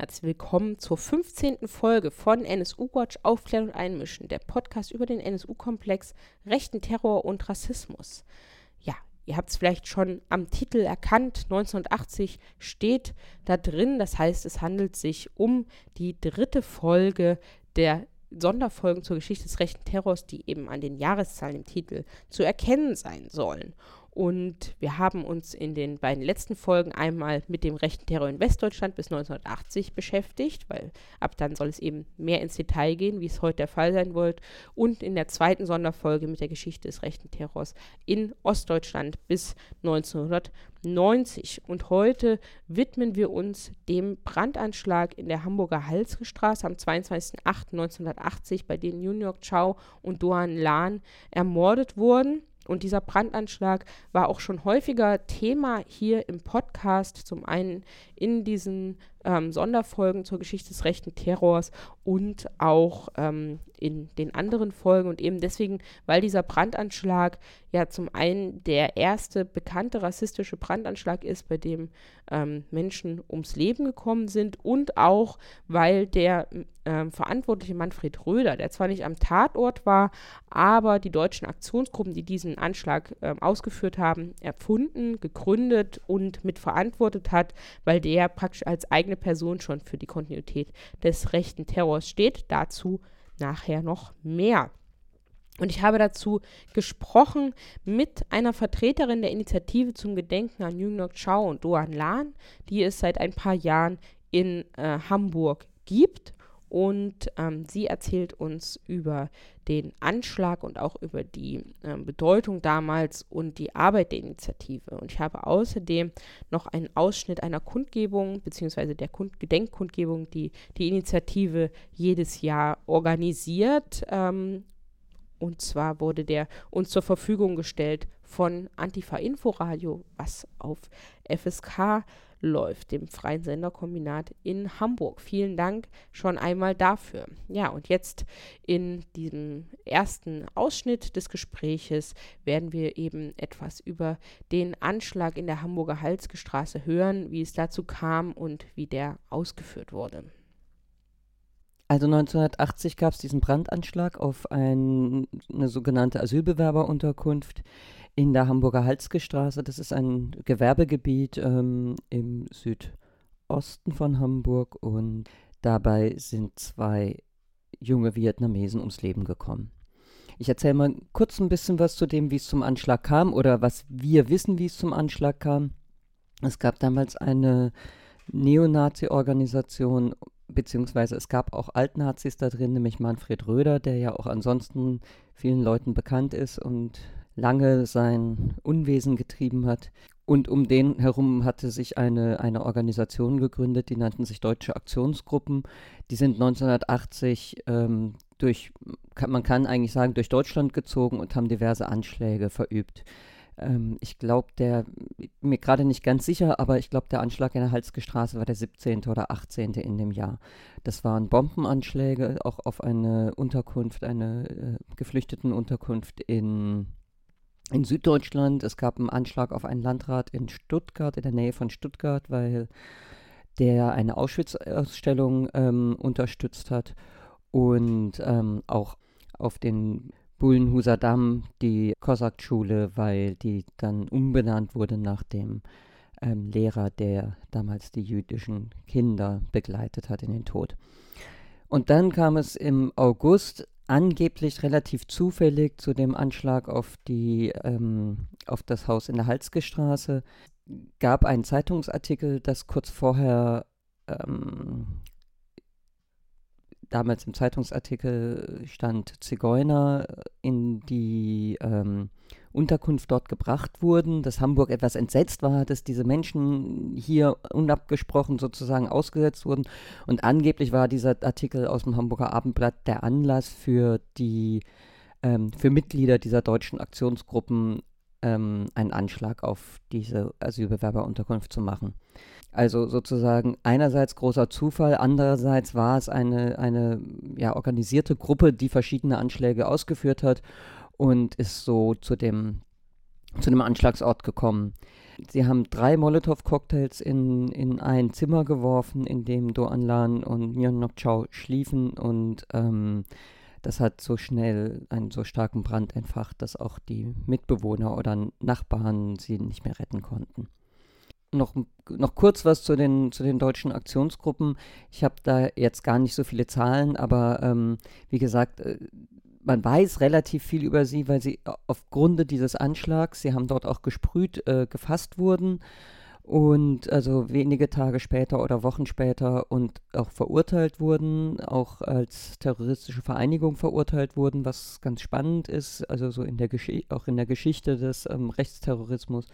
Herzlich willkommen zur 15. Folge von NSU Watch Aufklären und Einmischen, der Podcast über den NSU-Komplex, rechten Terror und Rassismus. Ja, ihr habt es vielleicht schon am Titel erkannt, 1980 steht da drin, das heißt, es handelt sich um die dritte Folge der Sonderfolgen zur Geschichte des rechten Terrors, die eben an den Jahreszahlen im Titel zu erkennen sein sollen. Und wir haben uns in den beiden letzten Folgen einmal mit dem rechten Terror in Westdeutschland bis 1980 beschäftigt, weil ab dann soll es eben mehr ins Detail gehen, wie es heute der Fall sein wird. Und in der zweiten Sonderfolge mit der Geschichte des rechten Terrors in Ostdeutschland bis 1990. Und heute widmen wir uns dem Brandanschlag in der Hamburger Halsgestraße am 22.08.1980, bei dem New York Chow und Doan Lan ermordet wurden. Und dieser Brandanschlag war auch schon häufiger Thema hier im Podcast, zum einen in diesen ähm, Sonderfolgen zur Geschichte des rechten Terrors und auch ähm, in den anderen Folgen. Und eben deswegen, weil dieser Brandanschlag ja zum einen der erste bekannte rassistische Brandanschlag ist, bei dem ähm, Menschen ums Leben gekommen sind und auch, weil der ähm, verantwortliche Manfred Röder, der zwar nicht am Tatort war, aber die deutschen Aktionsgruppen, die diesen Anschlag ähm, ausgeführt haben, erfunden, gegründet und mitverantwortet hat, weil der praktisch als eigene Person schon für die Kontinuität des rechten Terrors steht. Dazu nachher noch mehr. Und ich habe dazu gesprochen mit einer Vertreterin der Initiative zum Gedenken an York Chow und Doan Lan, die es seit ein paar Jahren in äh, Hamburg gibt und ähm, sie erzählt uns über den Anschlag und auch über die ähm, Bedeutung damals und die Arbeit der Initiative. Und ich habe außerdem noch einen Ausschnitt einer Kundgebung bzw. der Kund Gedenkkundgebung, die die Initiative jedes Jahr organisiert. Ähm, und zwar wurde der uns zur Verfügung gestellt von Antifa Inforadio, was auf FSK läuft, dem Freien Senderkombinat in Hamburg. Vielen Dank schon einmal dafür. Ja, und jetzt in diesem ersten Ausschnitt des Gespräches werden wir eben etwas über den Anschlag in der Hamburger Halsgestraße hören, wie es dazu kam und wie der ausgeführt wurde. Also 1980 gab es diesen Brandanschlag auf ein, eine sogenannte Asylbewerberunterkunft in der Hamburger Halsgestraße. Das ist ein Gewerbegebiet ähm, im Südosten von Hamburg und dabei sind zwei junge Vietnamesen ums Leben gekommen. Ich erzähle mal kurz ein bisschen was zu dem, wie es zum Anschlag kam oder was wir wissen, wie es zum Anschlag kam. Es gab damals eine Neonazi-Organisation, beziehungsweise es gab auch Altnazis da drin, nämlich Manfred Röder, der ja auch ansonsten vielen Leuten bekannt ist und lange sein Unwesen getrieben hat. Und um den herum hatte sich eine, eine Organisation gegründet, die nannten sich Deutsche Aktionsgruppen. Die sind 1980 ähm, durch, kann, man kann eigentlich sagen, durch Deutschland gezogen und haben diverse Anschläge verübt. Ähm, ich glaube, der, mir gerade nicht ganz sicher, aber ich glaube, der Anschlag in der Halsgestraße war der 17. oder 18. in dem Jahr. Das waren Bombenanschläge auch auf eine Unterkunft, eine äh, geflüchteten Unterkunft in in Süddeutschland. Es gab einen Anschlag auf einen Landrat in Stuttgart, in der Nähe von Stuttgart, weil der eine Auschwitz-Ausstellung ähm, unterstützt hat. Und ähm, auch auf den Bullenhuser Damm die Kossak-Schule, weil die dann umbenannt wurde nach dem ähm, Lehrer, der damals die jüdischen Kinder begleitet hat in den Tod. Und dann kam es im August angeblich relativ zufällig zu dem Anschlag auf, die, ähm, auf das Haus in der Halsgestraße gab einen Zeitungsartikel, das kurz vorher ähm, damals im Zeitungsartikel stand Zigeuner in die ähm, Unterkunft dort gebracht wurden, dass Hamburg etwas entsetzt war, dass diese Menschen hier unabgesprochen sozusagen ausgesetzt wurden. Und angeblich war dieser Artikel aus dem Hamburger Abendblatt der Anlass für die ähm, für Mitglieder dieser deutschen Aktionsgruppen ähm, einen Anschlag auf diese Asylbewerberunterkunft zu machen. Also sozusagen einerseits großer Zufall, andererseits war es eine, eine ja, organisierte Gruppe, die verschiedene Anschläge ausgeführt hat und ist so zu dem, zu dem Anschlagsort gekommen. sie haben drei Molotow-Cocktails in, in ein Zimmer geworfen, in dem Do Lan und Myeon Nok Chao schliefen und ähm, das hat so schnell einen so starken Brand entfacht, dass auch die Mitbewohner oder Nachbarn sie nicht mehr retten konnten. Noch, noch kurz was zu den, zu den deutschen Aktionsgruppen. Ich habe da jetzt gar nicht so viele Zahlen, aber ähm, wie gesagt, äh, man weiß relativ viel über sie, weil sie aufgrund dieses Anschlags, sie haben dort auch gesprüht, äh, gefasst wurden und also wenige Tage später oder Wochen später und auch verurteilt wurden, auch als terroristische Vereinigung verurteilt wurden, was ganz spannend ist, also so in der Gesch auch in der Geschichte des ähm, Rechtsterrorismus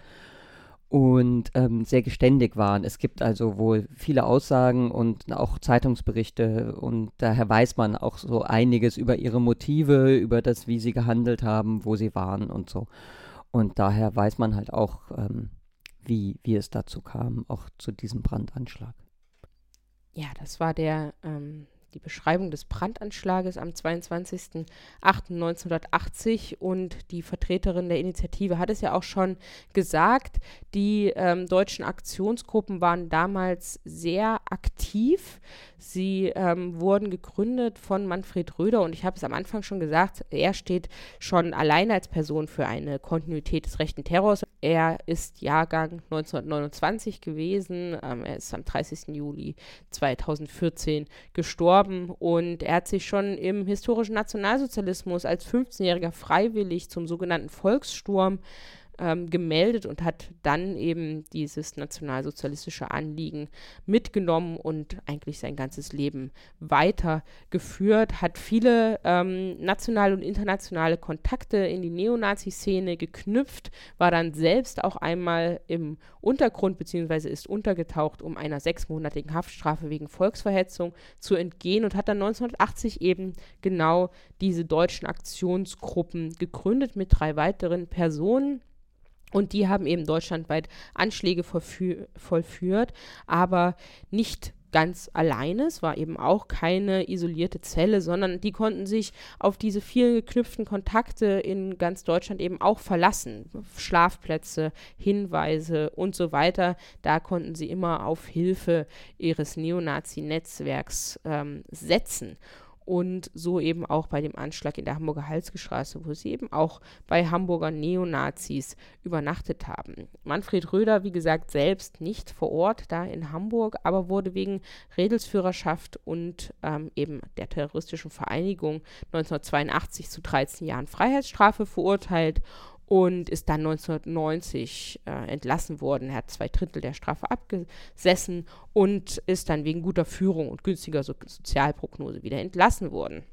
und ähm, sehr geständig waren. Es gibt also wohl viele Aussagen und auch Zeitungsberichte und daher weiß man auch so einiges über ihre Motive, über das, wie sie gehandelt haben, wo sie waren und so. Und daher weiß man halt auch, ähm, wie, wie es dazu kam, auch zu diesem Brandanschlag. Ja, das war der ähm, die Beschreibung des Brandanschlages am 22.08.1980 und die Vertreterin der Initiative hat es ja auch schon gesagt, die ähm, deutschen Aktionsgruppen waren damals sehr aktiv. Sie ähm, wurden gegründet von Manfred Röder und ich habe es am Anfang schon gesagt, er steht schon alleine als Person für eine Kontinuität des rechten Terrors. Er ist Jahrgang 1929 gewesen, ähm, er ist am 30. Juli 2014 gestorben und er hat sich schon im historischen Nationalsozialismus als 15-Jähriger freiwillig zum sogenannten Volkssturm ähm, gemeldet und hat dann eben dieses nationalsozialistische Anliegen mitgenommen und eigentlich sein ganzes Leben weitergeführt, hat viele ähm, nationale und internationale Kontakte in die Neonazi-Szene geknüpft, war dann selbst auch einmal im Untergrund bzw. ist untergetaucht, um einer sechsmonatigen Haftstrafe wegen Volksverhetzung zu entgehen und hat dann 1980 eben genau diese deutschen Aktionsgruppen gegründet mit drei weiteren Personen. Und die haben eben deutschlandweit Anschläge vollführt, aber nicht ganz alleine. Es war eben auch keine isolierte Zelle, sondern die konnten sich auf diese vielen geknüpften Kontakte in ganz Deutschland eben auch verlassen. Schlafplätze, Hinweise und so weiter. Da konnten sie immer auf Hilfe ihres Neonazi-Netzwerks ähm, setzen und so eben auch bei dem Anschlag in der Hamburger Halsgestraße, wo sie eben auch bei Hamburger Neonazis übernachtet haben. Manfred Röder, wie gesagt, selbst nicht vor Ort da in Hamburg, aber wurde wegen Redelsführerschaft und ähm, eben der terroristischen Vereinigung 1982 zu 13 Jahren Freiheitsstrafe verurteilt und ist dann 1990 äh, entlassen worden. Er hat zwei Drittel der Strafe abgesessen und ist dann wegen guter Führung und günstiger so Sozialprognose wieder entlassen worden.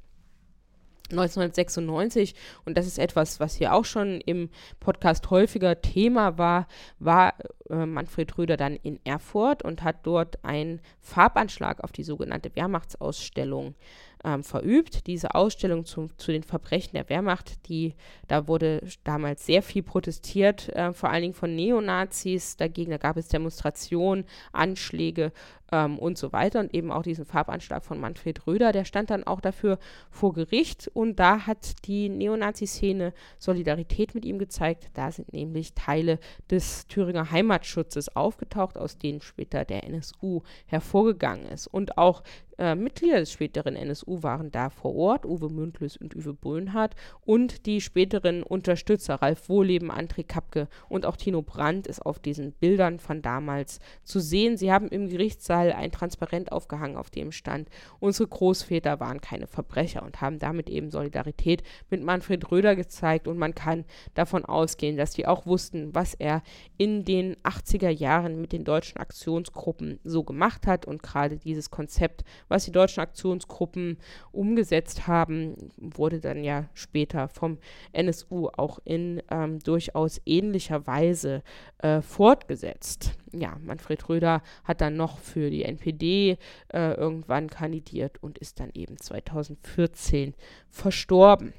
1996, und das ist etwas, was hier auch schon im Podcast häufiger Thema war, war äh, Manfred Röder dann in Erfurt und hat dort einen Farbanschlag auf die sogenannte Wehrmachtsausstellung ähm, verübt. Diese Ausstellung zu, zu den Verbrechen der Wehrmacht, die, da wurde damals sehr viel protestiert, äh, vor allen Dingen von Neonazis dagegen. Da gab es Demonstrationen, Anschläge ähm, und so weiter und eben auch diesen Farbanschlag von Manfred Röder, der stand dann auch dafür vor Gericht und da hat die Neonazi-Szene Solidarität mit ihm gezeigt. Da sind nämlich Teile des Thüringer Heimatschutzes aufgetaucht, aus denen später der NSU hervorgegangen ist und auch äh, Mitglieder des späteren NSU waren da vor Ort, Uwe Mündlüs und Uwe Böhnhardt und die späteren Unterstützer Ralf Wohleben, André Kapke und auch Tino Brandt ist auf diesen Bildern von damals zu sehen. Sie haben im Gerichtssaal ein Transparent aufgehangen, auf dem stand, unsere Großväter waren keine Verbrecher und haben damit eben Solidarität mit Manfred Röder gezeigt und man kann davon ausgehen, dass die auch wussten, was er in den 80er Jahren mit den deutschen Aktionsgruppen so gemacht hat und gerade dieses Konzept was die deutschen Aktionsgruppen umgesetzt haben, wurde dann ja später vom NSU auch in ähm, durchaus ähnlicher Weise äh, fortgesetzt. Ja, Manfred Röder hat dann noch für die NPD äh, irgendwann kandidiert und ist dann eben 2014 verstorben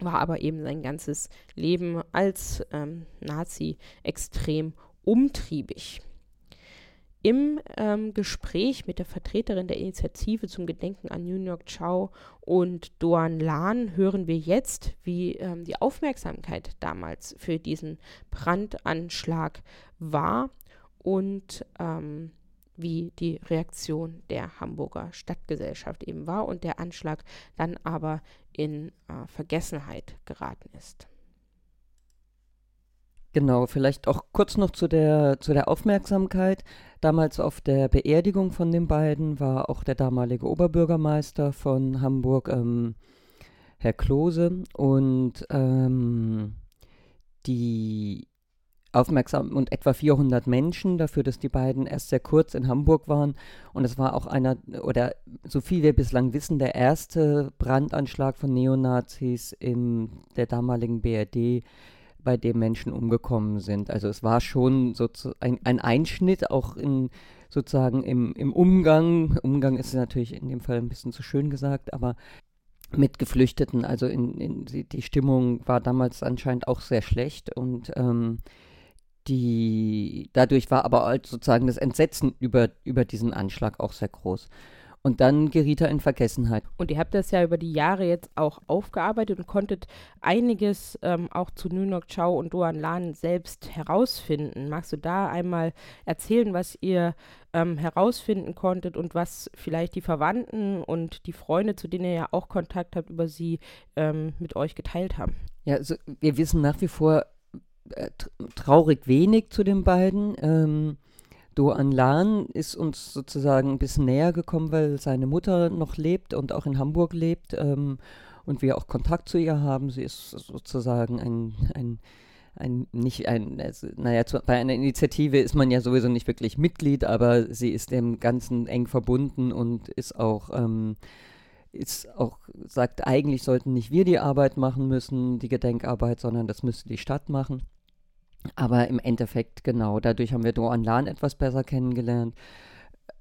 war aber eben sein ganzes Leben als ähm, Nazi extrem umtriebig. Im ähm, Gespräch mit der Vertreterin der Initiative zum Gedenken an New York Chow und Doan Lan hören wir jetzt, wie ähm, die Aufmerksamkeit damals für diesen Brandanschlag war und ähm, wie die Reaktion der Hamburger Stadtgesellschaft eben war und der Anschlag dann aber in äh, Vergessenheit geraten ist. Genau, vielleicht auch kurz noch zu der, zu der Aufmerksamkeit. Damals auf der Beerdigung von den beiden war auch der damalige Oberbürgermeister von Hamburg, ähm, Herr Klose, und ähm, die aufmerksam und etwa 400 Menschen dafür, dass die beiden erst sehr kurz in Hamburg waren. Und es war auch einer, oder so viel wir bislang wissen, der erste Brandanschlag von Neonazis in der damaligen BRD bei dem Menschen umgekommen sind. Also es war schon so ein, ein Einschnitt auch in sozusagen im, im Umgang. Umgang ist natürlich in dem Fall ein bisschen zu schön gesagt, aber mit Geflüchteten. Also in, in, die Stimmung war damals anscheinend auch sehr schlecht und ähm, die dadurch war aber sozusagen das Entsetzen über, über diesen Anschlag auch sehr groß. Und dann geriet er in Vergessenheit. Und ihr habt das ja über die Jahre jetzt auch aufgearbeitet und konntet einiges ähm, auch zu Nunok Chao und Doan Lan selbst herausfinden. Magst du da einmal erzählen, was ihr ähm, herausfinden konntet und was vielleicht die Verwandten und die Freunde, zu denen ihr ja auch Kontakt habt, über sie ähm, mit euch geteilt haben? Ja, also wir wissen nach wie vor traurig wenig zu den beiden. Ähm, Doan Lan ist uns sozusagen ein bisschen näher gekommen, weil seine Mutter noch lebt und auch in Hamburg lebt ähm, und wir auch Kontakt zu ihr haben. Sie ist sozusagen ein, ein, ein nicht ein, also, naja, zu, bei einer Initiative ist man ja sowieso nicht wirklich Mitglied, aber sie ist dem Ganzen eng verbunden und ist auch, ähm, ist auch, sagt, eigentlich sollten nicht wir die Arbeit machen müssen, die Gedenkarbeit, sondern das müsste die Stadt machen. Aber im Endeffekt, genau, dadurch haben wir Doan Lan etwas besser kennengelernt.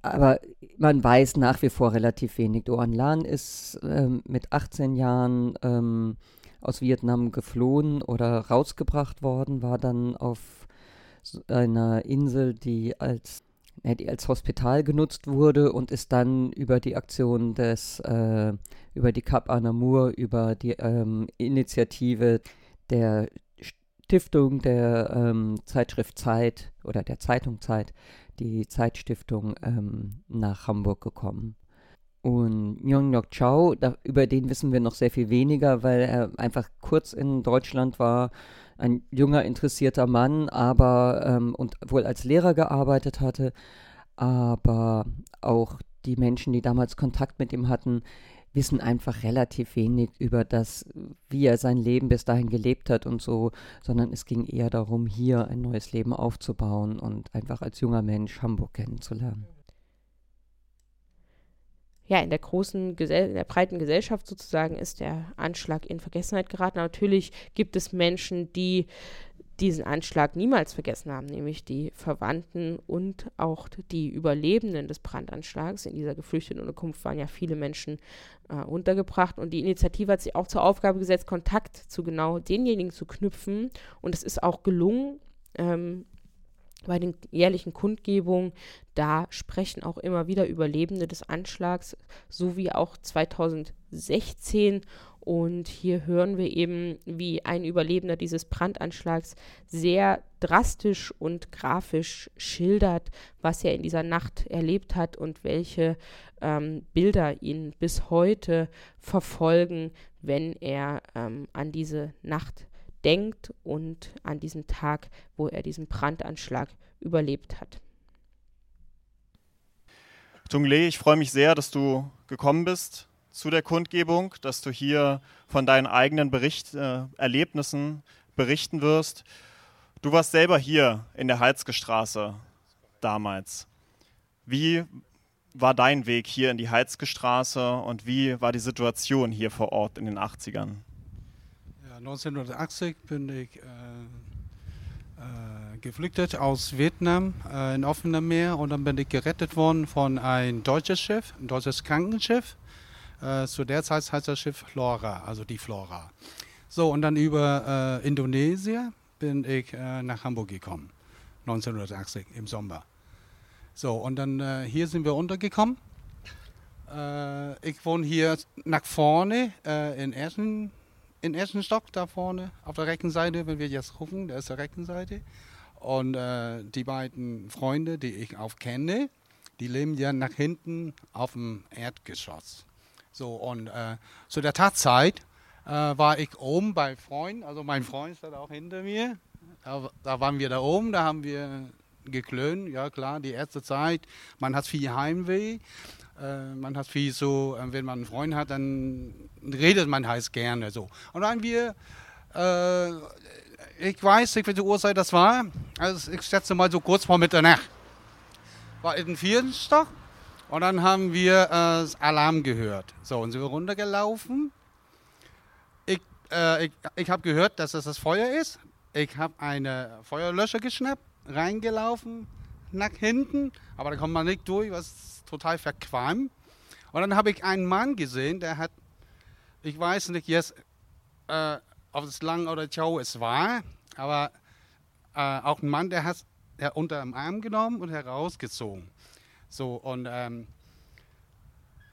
Aber man weiß nach wie vor relativ wenig. Doan Lan ist ähm, mit 18 Jahren ähm, aus Vietnam geflohen oder rausgebracht worden, war dann auf einer Insel, die als, die als Hospital genutzt wurde und ist dann über die Aktion des, äh, über die Cap Anamur, über die ähm, Initiative der Stiftung der ähm, Zeitschrift Zeit oder der Zeitung Zeit, die Zeitstiftung, ähm, nach Hamburg gekommen. Und Nyong Nok Chao, über den wissen wir noch sehr viel weniger, weil er einfach kurz in Deutschland war, ein junger, interessierter Mann, aber ähm, und wohl als Lehrer gearbeitet hatte, aber auch die Menschen, die damals Kontakt mit ihm hatten, wissen einfach relativ wenig über das, wie er sein Leben bis dahin gelebt hat und so, sondern es ging eher darum, hier ein neues Leben aufzubauen und einfach als junger Mensch Hamburg kennenzulernen. Ja, in der großen, Gesell in der breiten Gesellschaft sozusagen ist der Anschlag in Vergessenheit geraten. Natürlich gibt es Menschen, die diesen Anschlag niemals vergessen haben, nämlich die Verwandten und auch die Überlebenden des Brandanschlags. In dieser geflüchteten Unterkunft waren ja viele Menschen äh, untergebracht und die Initiative hat sich auch zur Aufgabe gesetzt, Kontakt zu genau denjenigen zu knüpfen und es ist auch gelungen. Ähm, bei den jährlichen Kundgebungen, da sprechen auch immer wieder Überlebende des Anschlags, so wie auch 2016 und hier hören wir eben, wie ein Überlebender dieses Brandanschlags sehr drastisch und grafisch schildert, was er in dieser Nacht erlebt hat und welche ähm, Bilder ihn bis heute verfolgen, wenn er ähm, an diese Nacht denkt und an diesen Tag, wo er diesen Brandanschlag überlebt hat. Tungle, ich freue mich sehr, dass du gekommen bist zu der Kundgebung, dass du hier von deinen eigenen Bericht, äh, Erlebnissen berichten wirst. Du warst selber hier in der Heizgestraße damals. Wie war dein Weg hier in die Heizgestraße und wie war die Situation hier vor Ort in den 80ern? Ja, 1980 bin ich äh, äh, geflüchtet aus Vietnam äh, in offenem Meer und dann bin ich gerettet worden von einem deutsches Schiff, ein deutsches Krankenschiff. Äh, zu der Zeit heißt das Schiff Flora, also die Flora. So, und dann über äh, Indonesien bin ich äh, nach Hamburg gekommen, 1980 im Sommer. So, und dann hier sind wir untergekommen. Ich wohne hier nach vorne in ersten in ersten Stock da vorne auf der rechten Seite, wenn wir jetzt gucken, da ist die rechten Seite. Und äh, die beiden Freunde, die ich auch kenne, die leben ja nach hinten auf dem Erdgeschoss. So, und äh, zu der Tatzeit äh, war ich oben bei Freunden, also mein Freund ist auch hinter mir. Da, da, waren wir da oben, da haben wir geklönt, ja klar, die erste Zeit. Man hat viel Heimweh, man hat viel so, äh, wenn man einen Freund hat, dann redet man heißt gerne so. Und dann haben wir, äh, ich weiß nicht, welche Uhrzeit das war, also ich schätze mal so kurz vor Mitternacht. War in vierten Stock und dann haben wir äh, Alarm gehört. So, und sind wir runtergelaufen. Ich, äh, ich, ich habe gehört, dass es das Feuer ist. Ich habe eine Feuerlöscher geschnappt, reingelaufen, nach hinten, aber da kommt man nicht durch, was total verqualmt. Und dann habe ich einen Mann gesehen, der hat, ich weiß nicht jetzt, äh, ob es lang oder Chow es war, aber äh, auch ein Mann, der hat er unter dem Arm genommen und herausgezogen. So, und ähm,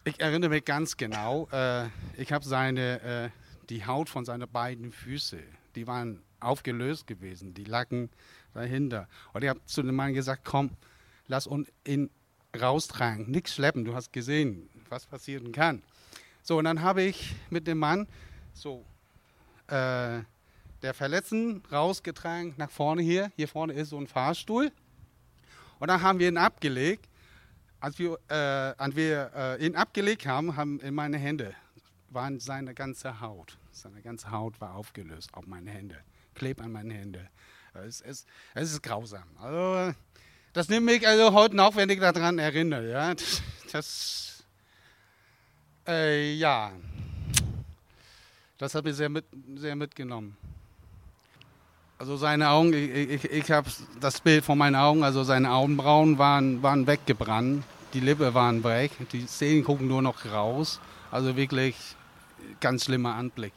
ich erinnere mich ganz genau, äh, ich habe seine, äh, die Haut von seinen beiden Füßen, die waren aufgelöst gewesen, die lagen dahinter. Und ich habe zu dem Mann gesagt, komm, lass ihn raustragen, nichts schleppen, du hast gesehen, was passieren kann. So, und dann habe ich mit dem Mann so äh, der Verletzten rausgetragen nach vorne hier. Hier vorne ist so ein Fahrstuhl. Und dann haben wir ihn abgelegt. Als wir, äh, als wir äh, ihn abgelegt haben, haben in meine Hände waren seine ganze Haut. Seine ganze Haut war aufgelöst auf meine Hände. Klebt an meine Hände. Es, es, es ist grausam. Also, das nimmt mich also heute noch, wenn ich daran erinnere. Ja, das, das äh, ja, das hat mich sehr, mit, sehr mitgenommen. Also seine Augen, ich, ich, ich habe das Bild vor meinen Augen, also seine Augenbrauen waren, waren weggebrannt, die Lippe waren weg, die Zähne gucken nur noch raus. Also wirklich ganz schlimmer Anblick.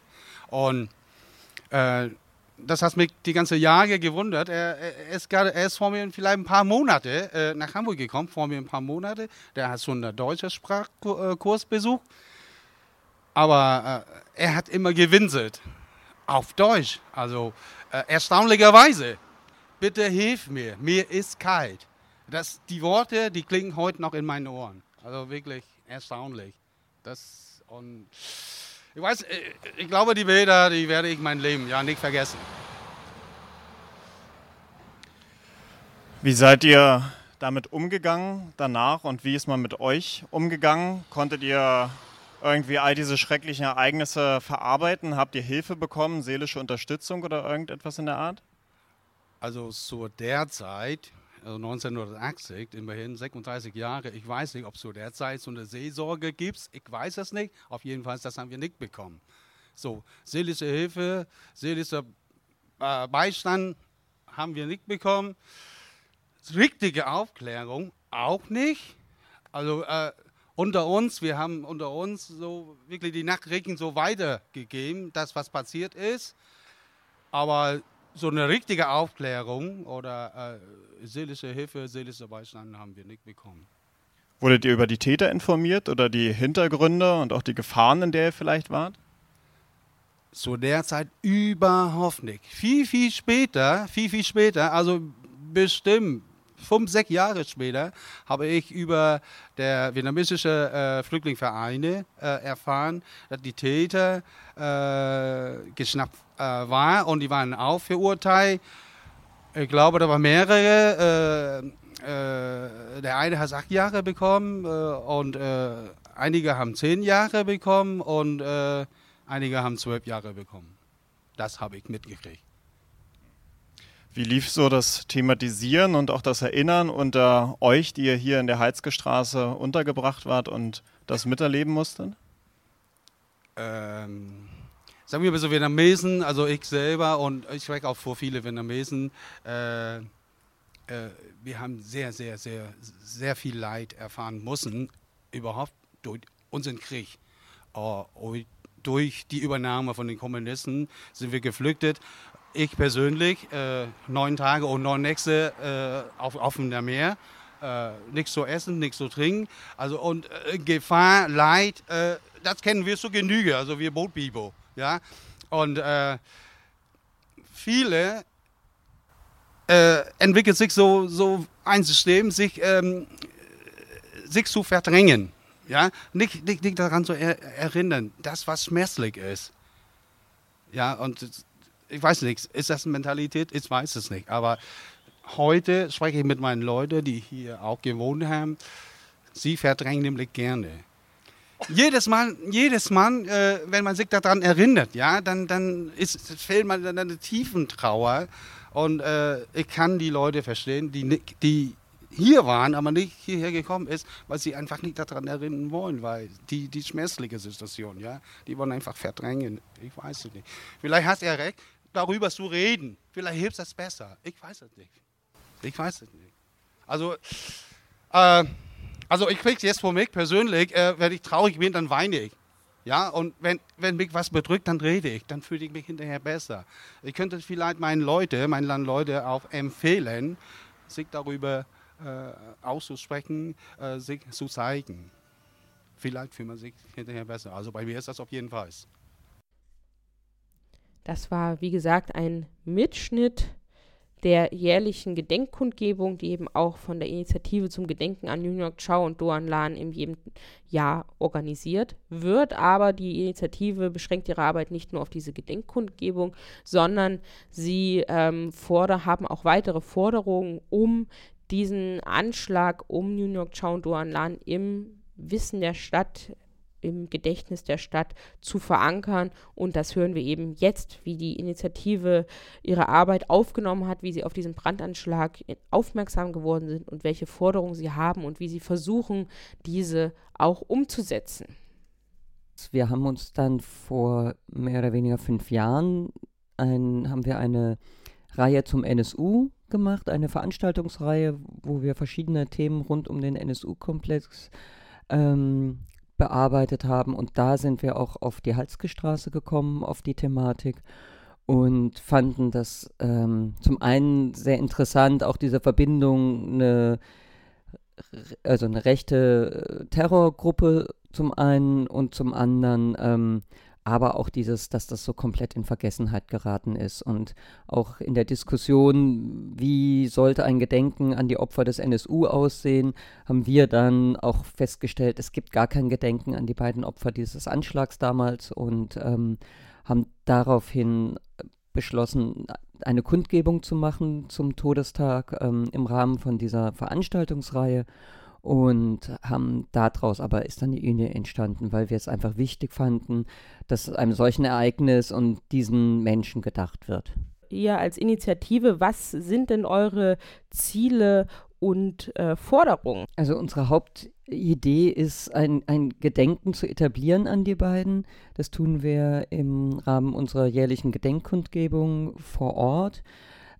Und äh, das hat mich die ganze Jahre gewundert. Er, er, ist, grade, er ist vor mir vielleicht ein paar Monate äh, nach Hamburg gekommen, vor mir ein paar Monate. Der hat schon einen deutschen Sprachkurs besucht. Aber äh, er hat immer gewinselt. Auf Deutsch. Also äh, erstaunlicherweise. Bitte hilf mir, mir ist kalt. Das, die Worte, die klingen heute noch in meinen Ohren. Also wirklich erstaunlich. Das und ich weiß, äh, ich glaube, die Bilder, die werde ich mein Leben ja nicht vergessen. Wie seid ihr damit umgegangen danach und wie ist man mit euch umgegangen? Konntet ihr irgendwie all diese schrecklichen Ereignisse verarbeiten? Habt ihr Hilfe bekommen, seelische Unterstützung oder irgendetwas in der Art? Also zu der Zeit, also 1980, immerhin 36 Jahre, ich weiß nicht, ob es zu der Zeit so eine Seelsorge gibt, ich weiß es nicht, auf jeden Fall, das haben wir nicht bekommen. So, seelische Hilfe, seelischer äh, Beistand haben wir nicht bekommen. Richtige Aufklärung auch nicht. Also äh, unter uns, wir haben unter uns so wirklich die Nachrichten so weitergegeben, das was passiert ist. Aber so eine richtige Aufklärung oder äh, seelische Hilfe, seelische Beistand haben wir nicht bekommen. Wurdet ihr über die Täter informiert oder die Hintergründe und auch die Gefahren, in der ihr vielleicht wart? Zu der Zeit überhaupt nicht. Viel, viel später, viel, viel später, also bestimmt fünf, sechs Jahre später habe ich über der vietnamesische äh, Flüchtlingsvereine äh, erfahren, dass die Täter äh, geschnappt äh, waren und die waren auch verurteilt. Ich glaube, da waren mehrere. Äh, äh, der eine hat acht Jahre bekommen und einige haben zehn Jahre bekommen und einige haben zwölf Jahre bekommen. Das habe ich mitgekriegt. Wie lief so das Thematisieren und auch das Erinnern unter euch, die ihr hier in der Heizke Straße untergebracht wart und das miterleben musstet? Ähm, sagen wir mal so Vietnamesen, also ich selber und ich spreche auch vor viele Vietnamesen, äh, äh, wir haben sehr, sehr, sehr, sehr viel Leid erfahren müssen, überhaupt durch unseren Krieg. Uh, durch die Übernahme von den Kommunisten sind wir geflüchtet ich persönlich äh, neun Tage und neun Nächte äh, auf offenem Meer. äh, nichts zu essen, nichts zu trinken. Also und äh, Gefahr, Leid, äh, das kennen wir zu Genüge, also wir Bootbibo. Ja? Und äh, viele äh, entwickelt sich so, so ein System, sich, ähm, sich zu verdrängen. Ja? Nicht, nicht, nicht daran zu er erinnern, das, was schmerzlich ist. Ja, und ich weiß nicht, ist das eine Mentalität? Ich weiß es nicht. Aber heute spreche ich mit meinen Leuten, die hier auch gewohnt haben. Sie verdrängen nämlich gerne. Jedes Mal, jedes Mal äh, wenn man sich daran erinnert, ja, dann, dann ist, fällt man in eine tiefen Trauer. Und äh, ich kann die Leute verstehen, die, die hier waren, aber nicht hierher gekommen ist, weil sie einfach nicht daran erinnern wollen, weil die, die schmerzliche Situation, ja, die wollen einfach verdrängen. Ich weiß es nicht. Vielleicht hast er recht, darüber zu reden. Vielleicht hilft das besser. Ich weiß es nicht. Ich weiß es nicht. Also, äh, also ich kriege jetzt von mich persönlich, äh, wenn ich traurig bin, dann weine ich. Ja, und wenn, wenn mich was bedrückt, dann rede ich, dann fühle ich mich hinterher besser. Ich könnte vielleicht meinen Leute, meinen Landleute auch empfehlen, sich darüber äh, auszusprechen, äh, sich zu zeigen. Vielleicht fühlt man sich hinterher besser. Also bei mir ist das auf jeden Fall. Das war, wie gesagt, ein Mitschnitt der jährlichen Gedenkkundgebung, die eben auch von der Initiative zum Gedenken an New York Chow und Doan Lan im jedem Jahr organisiert wird. Aber die Initiative beschränkt ihre Arbeit nicht nur auf diese Gedenkkundgebung, sondern sie ähm, forder, haben auch weitere Forderungen, um diesen Anschlag um New York Chow und Doan Lan im Wissen der Stadt im Gedächtnis der Stadt zu verankern. Und das hören wir eben jetzt, wie die Initiative ihre Arbeit aufgenommen hat, wie sie auf diesen Brandanschlag aufmerksam geworden sind und welche Forderungen sie haben und wie sie versuchen, diese auch umzusetzen. Wir haben uns dann vor mehr oder weniger fünf Jahren ein, haben wir eine Reihe zum NSU gemacht, eine Veranstaltungsreihe, wo wir verschiedene Themen rund um den NSU-Komplex ähm, bearbeitet haben. Und da sind wir auch auf die Halsgestraße gekommen, auf die Thematik und fanden das ähm, zum einen sehr interessant, auch diese Verbindung, eine, also eine rechte äh, Terrorgruppe zum einen und zum anderen ähm, aber auch dieses, dass das so komplett in Vergessenheit geraten ist und auch in der Diskussion, wie sollte ein Gedenken an die Opfer des NSU aussehen, haben wir dann auch festgestellt, es gibt gar kein Gedenken an die beiden Opfer dieses Anschlags damals und ähm, haben daraufhin beschlossen, eine Kundgebung zu machen zum Todestag ähm, im Rahmen von dieser Veranstaltungsreihe und haben daraus aber ist dann die Linie entstanden, weil wir es einfach wichtig fanden, dass einem solchen Ereignis und diesen Menschen gedacht wird. Ihr als Initiative, was sind denn eure Ziele und äh, Forderungen? Also unsere Hauptidee ist, ein, ein Gedenken zu etablieren an die beiden. Das tun wir im Rahmen unserer jährlichen Gedenkkundgebung vor Ort.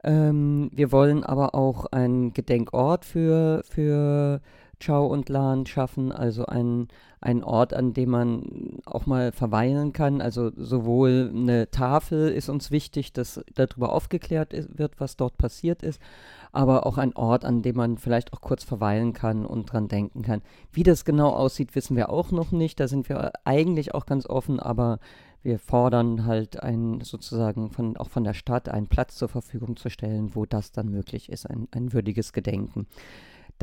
Ähm, wir wollen aber auch einen Gedenkort für, für Chow und Lan schaffen, also ein, ein Ort, an dem man auch mal verweilen kann. Also sowohl eine Tafel ist uns wichtig, dass darüber aufgeklärt ist, wird, was dort passiert ist, aber auch ein Ort, an dem man vielleicht auch kurz verweilen kann und dran denken kann. Wie das genau aussieht, wissen wir auch noch nicht. Da sind wir eigentlich auch ganz offen, aber wir fordern halt ein, sozusagen von, auch von der Stadt einen Platz zur Verfügung zu stellen, wo das dann möglich ist, ein, ein würdiges Gedenken.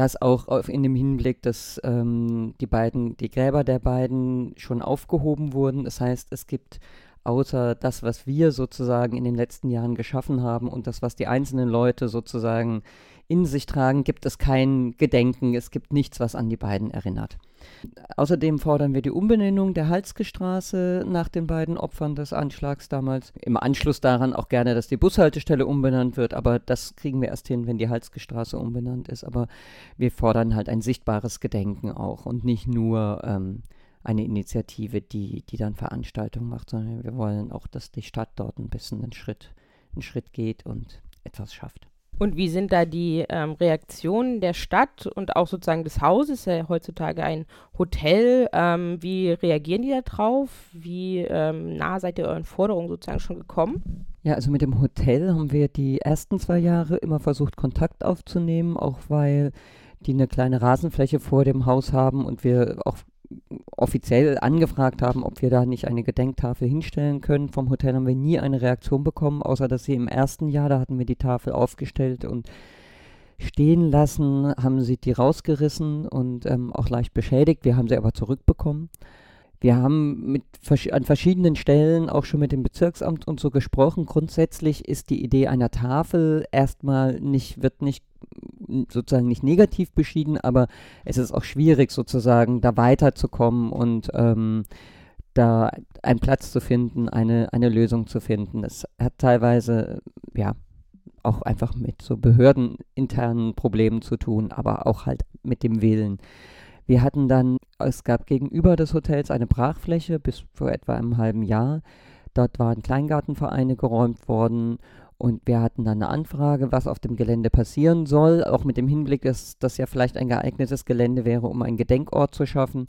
Das auch auf, in dem Hinblick, dass ähm, die beiden, die Gräber der beiden schon aufgehoben wurden. Das heißt, es gibt außer das, was wir sozusagen in den letzten Jahren geschaffen haben und das, was die einzelnen Leute sozusagen in sich tragen, gibt es kein Gedenken, es gibt nichts, was an die beiden erinnert. Außerdem fordern wir die Umbenennung der Halske nach den beiden Opfern des Anschlags damals. Im Anschluss daran auch gerne, dass die Bushaltestelle umbenannt wird, aber das kriegen wir erst hin, wenn die Halske umbenannt ist. Aber wir fordern halt ein sichtbares Gedenken auch und nicht nur ähm, eine Initiative, die, die dann Veranstaltungen macht, sondern wir wollen auch, dass die Stadt dort ein bisschen einen Schritt, einen Schritt geht und etwas schafft. Und wie sind da die ähm, Reaktionen der Stadt und auch sozusagen des Hauses, ja heutzutage ein Hotel? Ähm, wie reagieren die da drauf? Wie ähm, nah seid ihr euren Forderungen sozusagen schon gekommen? Ja, also mit dem Hotel haben wir die ersten zwei Jahre immer versucht, Kontakt aufzunehmen, auch weil die eine kleine Rasenfläche vor dem Haus haben und wir auch offiziell angefragt haben, ob wir da nicht eine Gedenktafel hinstellen können. Vom Hotel haben wir nie eine Reaktion bekommen, außer dass sie im ersten Jahr, da hatten wir die Tafel aufgestellt und stehen lassen, haben sie die rausgerissen und ähm, auch leicht beschädigt. Wir haben sie aber zurückbekommen. Wir haben mit, an verschiedenen Stellen auch schon mit dem Bezirksamt und so gesprochen. Grundsätzlich ist die Idee einer Tafel erstmal nicht, wird nicht sozusagen nicht negativ beschieden, aber es ist auch schwierig sozusagen da weiterzukommen und ähm, da einen Platz zu finden, eine, eine Lösung zu finden. Es hat teilweise, ja, auch einfach mit so behördeninternen Problemen zu tun, aber auch halt mit dem Willen. Wir hatten dann, es gab gegenüber des Hotels eine Brachfläche bis vor etwa einem halben Jahr. Dort waren Kleingartenvereine geräumt worden und wir hatten dann eine Anfrage, was auf dem Gelände passieren soll, auch mit dem Hinblick, dass das ja vielleicht ein geeignetes Gelände wäre, um einen Gedenkort zu schaffen.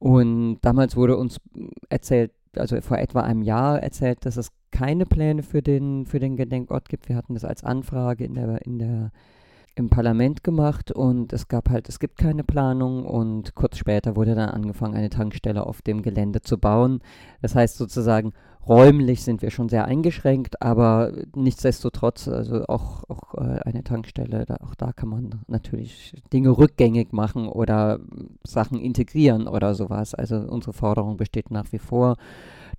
Und damals wurde uns erzählt, also vor etwa einem Jahr erzählt, dass es keine Pläne für den, für den Gedenkort gibt. Wir hatten das als Anfrage in der, in der, im Parlament gemacht und es gab halt, es gibt keine Planung und kurz später wurde dann angefangen, eine Tankstelle auf dem Gelände zu bauen. Das heißt sozusagen, räumlich sind wir schon sehr eingeschränkt, aber nichtsdestotrotz, also auch, auch äh, eine Tankstelle, da, auch da kann man natürlich Dinge rückgängig machen oder Sachen integrieren oder sowas. Also unsere Forderung besteht nach wie vor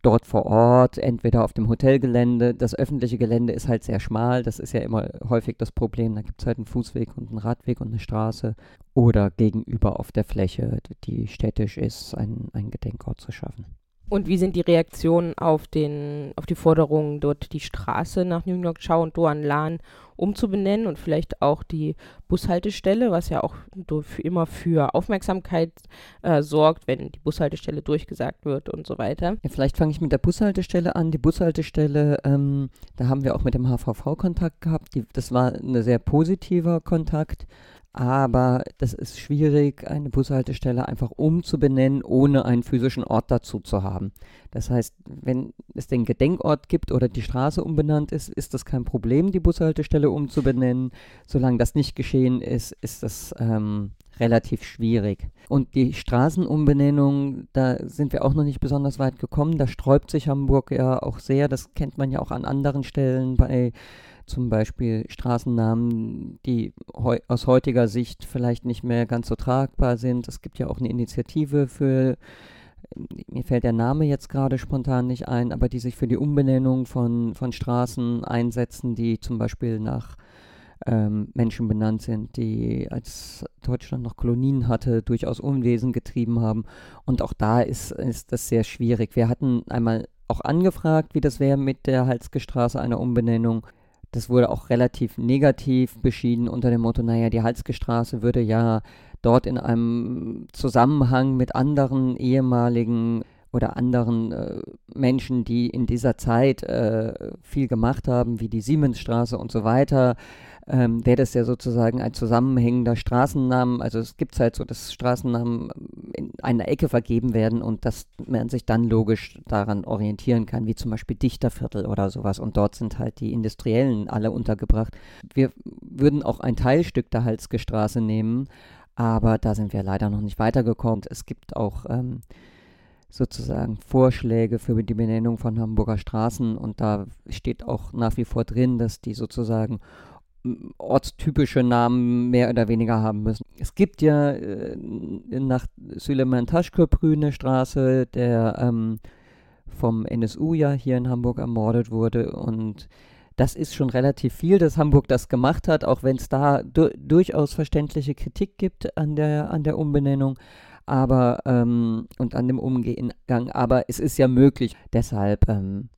dort vor Ort, entweder auf dem Hotelgelände. Das öffentliche Gelände ist halt sehr schmal, das ist ja immer häufig das Problem. Da gibt es halt einen Fußweg und einen Radweg und eine Straße. Oder gegenüber auf der Fläche, die städtisch ist, ein, ein Gedenkort zu schaffen. Und wie sind die Reaktionen auf, den, auf die Forderung, dort die Straße nach New York Chow und Doan Lan umzubenennen und vielleicht auch die Bushaltestelle, was ja auch für immer für Aufmerksamkeit äh, sorgt, wenn die Bushaltestelle durchgesagt wird und so weiter. Ja, vielleicht fange ich mit der Bushaltestelle an. Die Bushaltestelle, ähm, da haben wir auch mit dem HVV Kontakt gehabt. Die, das war ein sehr positiver Kontakt. Aber das ist schwierig, eine Bushaltestelle einfach umzubenennen, ohne einen physischen Ort dazu zu haben. Das heißt, wenn es den Gedenkort gibt oder die Straße umbenannt ist, ist das kein Problem, die Bushaltestelle umzubenennen. Solange das nicht geschehen ist, ist das ähm, relativ schwierig. Und die Straßenumbenennung, da sind wir auch noch nicht besonders weit gekommen. Da sträubt sich Hamburg ja auch sehr. Das kennt man ja auch an anderen Stellen bei zum Beispiel Straßennamen, die heu aus heutiger Sicht vielleicht nicht mehr ganz so tragbar sind. Es gibt ja auch eine Initiative für, mir fällt der Name jetzt gerade spontan nicht ein, aber die sich für die Umbenennung von, von Straßen einsetzen, die zum Beispiel nach ähm, Menschen benannt sind, die als Deutschland noch Kolonien hatte, durchaus Unwesen getrieben haben. Und auch da ist, ist das sehr schwierig. Wir hatten einmal auch angefragt, wie das wäre mit der Halske Straße einer Umbenennung. Das wurde auch relativ negativ beschieden unter dem Motto, naja, die Halske Straße würde ja dort in einem Zusammenhang mit anderen ehemaligen oder anderen äh, Menschen, die in dieser Zeit äh, viel gemacht haben, wie die Siemensstraße und so weiter, ähm, wäre das ja sozusagen ein zusammenhängender Straßennamen. Also es gibt halt so, dass Straßennamen in einer Ecke vergeben werden und dass man sich dann logisch daran orientieren kann, wie zum Beispiel Dichterviertel oder sowas. Und dort sind halt die Industriellen alle untergebracht. Wir würden auch ein Teilstück der Halske Straße nehmen, aber da sind wir leider noch nicht weitergekommen. Es gibt auch ähm, sozusagen Vorschläge für die Benennung von Hamburger Straßen und da steht auch nach wie vor drin, dass die sozusagen ortstypische Namen mehr oder weniger haben müssen. Es gibt ja äh, nach Süleyman Taschköprü eine Straße, der ähm, vom NSU ja hier in Hamburg ermordet wurde und das ist schon relativ viel, dass Hamburg das gemacht hat, auch wenn es da du durchaus verständliche Kritik gibt an der, an der Umbenennung aber ähm, und an dem Umgang, aber es ist ja möglich. Deshalb ähm,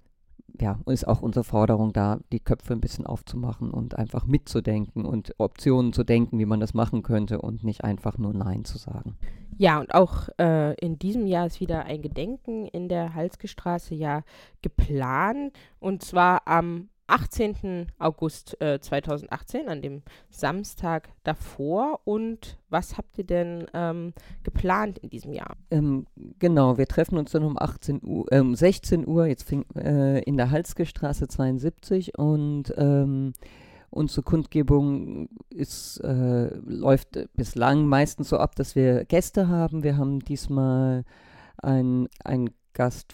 ja, ist auch unsere Forderung da, die Köpfe ein bisschen aufzumachen und einfach mitzudenken und Optionen zu denken, wie man das machen könnte und nicht einfach nur Nein zu sagen. Ja, und auch äh, in diesem Jahr ist wieder ein Gedenken in der Halske Straße ja geplant und zwar am 18. August äh, 2018, an dem Samstag davor. Und was habt ihr denn ähm, geplant in diesem Jahr? Ähm, genau, wir treffen uns dann um 18 Uhr, äh, um 16 Uhr, jetzt fing, äh, in der Halske Straße 72 und ähm, Unsere Kundgebung ist, äh, läuft bislang meistens so ab, dass wir Gäste haben. Wir haben diesmal einen Gast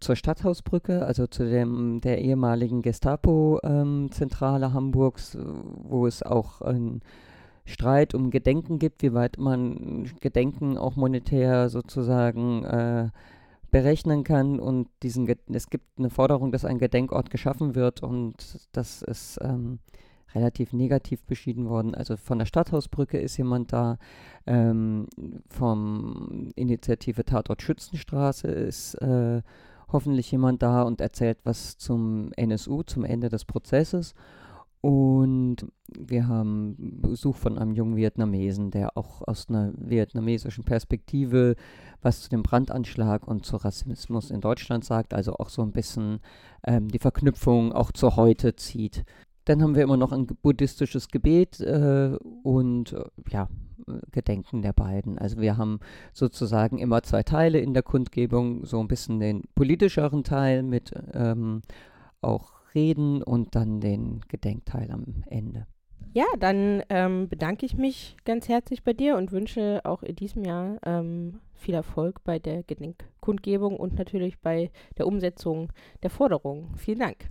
zur Stadthausbrücke, also zu dem, der ehemaligen Gestapo-Zentrale ähm, Hamburgs, wo es auch ein Streit um Gedenken gibt, wie weit man Gedenken auch monetär sozusagen äh, berechnen kann. Und diesen, es gibt eine Forderung, dass ein Gedenkort geschaffen wird und das ist ähm, relativ negativ beschieden worden. Also von der Stadthausbrücke ist jemand da, ähm, vom Initiative Tatort Schützenstraße ist äh, hoffentlich jemand da und erzählt was zum NSU, zum Ende des Prozesses. Und wir haben Besuch von einem jungen Vietnamesen, der auch aus einer vietnamesischen Perspektive was zu dem Brandanschlag und zu Rassismus in Deutschland sagt, also auch so ein bisschen ähm, die Verknüpfung auch zu heute zieht. Dann haben wir immer noch ein buddhistisches Gebet äh, und äh, ja, Gedenken der beiden. Also wir haben sozusagen immer zwei Teile in der Kundgebung, so ein bisschen den politischeren Teil mit ähm, auch Reden und dann den Gedenkteil am Ende. Ja, dann ähm, bedanke ich mich ganz herzlich bei dir und wünsche auch in diesem Jahr ähm, viel Erfolg bei der Gedenkkundgebung und natürlich bei der Umsetzung der Forderungen. Vielen Dank.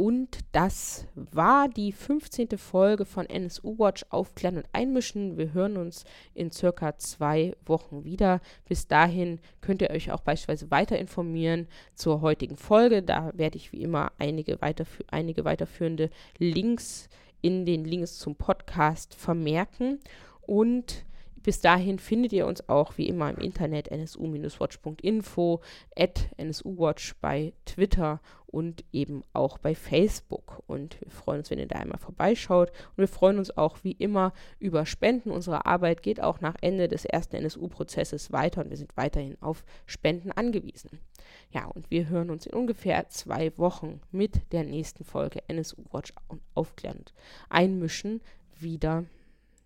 Und das war die 15. Folge von NSU Watch Aufklären und Einmischen. Wir hören uns in circa zwei Wochen wieder. Bis dahin könnt ihr euch auch beispielsweise weiter informieren zur heutigen Folge. Da werde ich wie immer einige, weiterfü einige weiterführende Links in den Links zum Podcast vermerken. Und bis dahin findet ihr uns auch wie immer im Internet nsu-watch.info, at nsuwatch bei Twitter und eben auch bei Facebook. Und wir freuen uns, wenn ihr da einmal vorbeischaut. Und wir freuen uns auch wie immer über Spenden. Unsere Arbeit geht auch nach Ende des ersten NSU-Prozesses weiter und wir sind weiterhin auf Spenden angewiesen. Ja, und wir hören uns in ungefähr zwei Wochen mit der nächsten Folge NSU Watch aufklärend einmischen wieder.